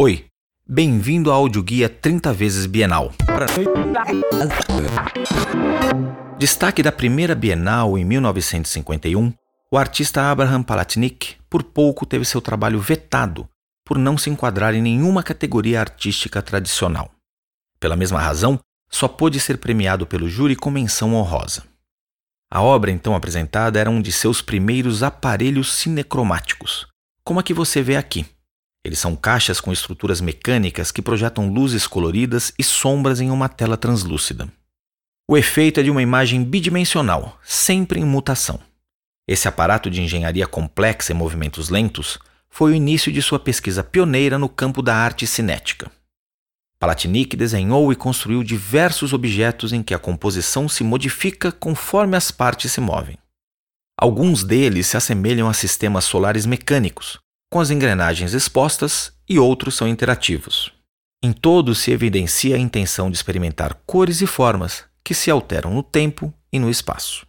Oi, bem-vindo ao audioguia 30 vezes Bienal. Destaque da primeira Bienal em 1951, o artista Abraham Palatnik por pouco teve seu trabalho vetado por não se enquadrar em nenhuma categoria artística tradicional. Pela mesma razão, só pôde ser premiado pelo júri com menção honrosa. A obra então apresentada era um de seus primeiros aparelhos cinecromáticos, como a que você vê aqui. Eles são caixas com estruturas mecânicas que projetam luzes coloridas e sombras em uma tela translúcida. O efeito é de uma imagem bidimensional, sempre em mutação. Esse aparato de engenharia complexa e movimentos lentos foi o início de sua pesquisa pioneira no campo da arte cinética. Palatnik desenhou e construiu diversos objetos em que a composição se modifica conforme as partes se movem. Alguns deles se assemelham a sistemas solares mecânicos, com as engrenagens expostas, e outros são interativos. Em todos se evidencia a intenção de experimentar cores e formas que se alteram no tempo e no espaço.